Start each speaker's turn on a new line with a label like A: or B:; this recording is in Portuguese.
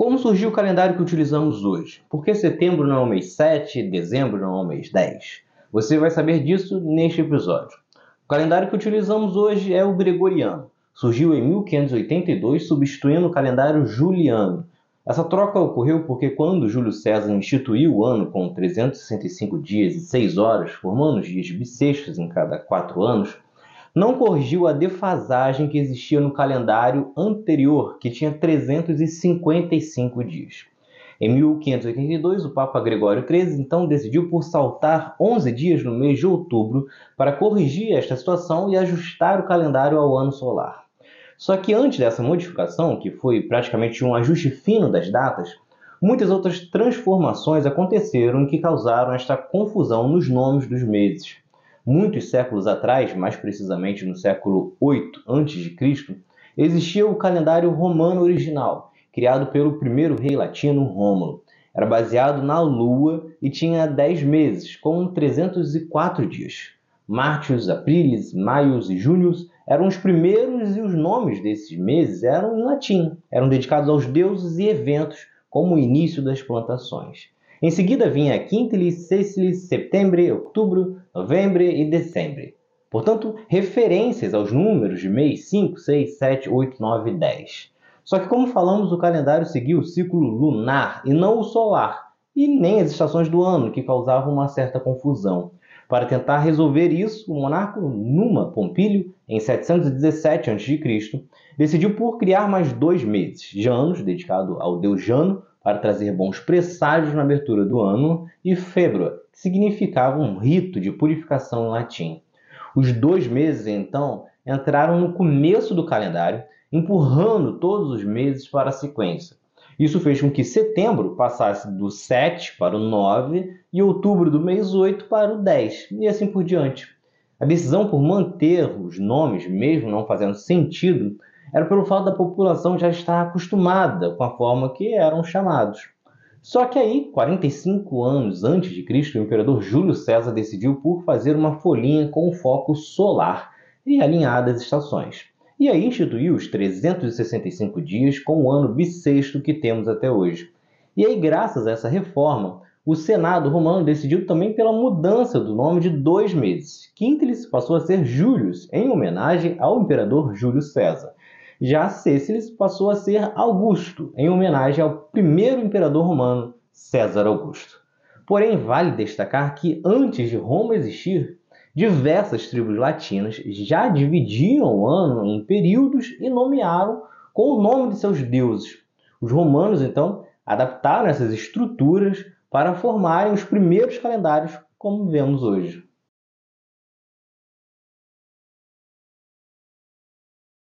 A: Como surgiu o calendário que utilizamos hoje? Por que setembro não é o mês 7, dezembro não é o mês 10? Você vai saber disso neste episódio. O calendário que utilizamos hoje é o gregoriano. Surgiu em 1582, substituindo o calendário juliano. Essa troca ocorreu porque quando Júlio César instituiu o ano com 365 dias e 6 horas, formando os dias bissextos em cada quatro anos, não corrigiu a defasagem que existia no calendário anterior, que tinha 355 dias. Em 1582, o Papa Gregório XIII então decidiu por saltar 11 dias no mês de outubro para corrigir esta situação e ajustar o calendário ao ano solar. Só que antes dessa modificação, que foi praticamente um ajuste fino das datas, muitas outras transformações aconteceram que causaram esta confusão nos nomes dos meses. Muitos séculos atrás, mais precisamente no século 8 a.C., existia o calendário romano original, criado pelo primeiro rei latino Rômulo. Era baseado na lua e tinha 10 meses, com 304 dias. Martius, Aprilis, Maius e Június eram os primeiros e os nomes desses meses eram em latim, eram dedicados aos deuses e eventos, como o início das plantações. Em seguida vinha Quintilis, Sextilis, Setembro, Outubro, Novembro e Dezembro. Portanto, referências aos números de mês 5, 6, 7, 8, 9 e 10. Só que, como falamos, o calendário seguia o ciclo lunar e não o solar, e nem as estações do ano, que causavam uma certa confusão. Para tentar resolver isso, o monarca Numa Pompílio, em 717 a.C., decidiu por criar mais dois meses, Janos, dedicado ao deus Jano, para trazer bons presságios na abertura do ano, e Febra, que significava um rito de purificação em latim. Os dois meses, então, entraram no começo do calendário, empurrando todos os meses para a sequência. Isso fez com que setembro passasse do 7 para o 9 e outubro do mês 8 para o 10, e assim por diante. A decisão por manter os nomes, mesmo não fazendo sentido, era pelo fato da população já estar acostumada com a forma que eram chamados. Só que aí, 45 anos antes de Cristo, o imperador Júlio César decidiu por fazer uma folhinha com foco solar e alinhar as estações. E aí instituiu os 365 dias com o ano bissexto que temos até hoje. E aí, graças a essa reforma, o Senado romano decidiu também pela mudança do nome de dois meses. Quintilis passou a ser Július, em homenagem ao imperador Júlio César. Já Céciles passou a ser Augusto, em homenagem ao primeiro imperador romano, César Augusto. Porém, vale destacar que antes de Roma existir, diversas tribos latinas já dividiam o ano em períodos e nomearam com o nome de seus deuses. Os romanos, então, adaptaram essas estruturas para formarem os primeiros calendários como vemos hoje.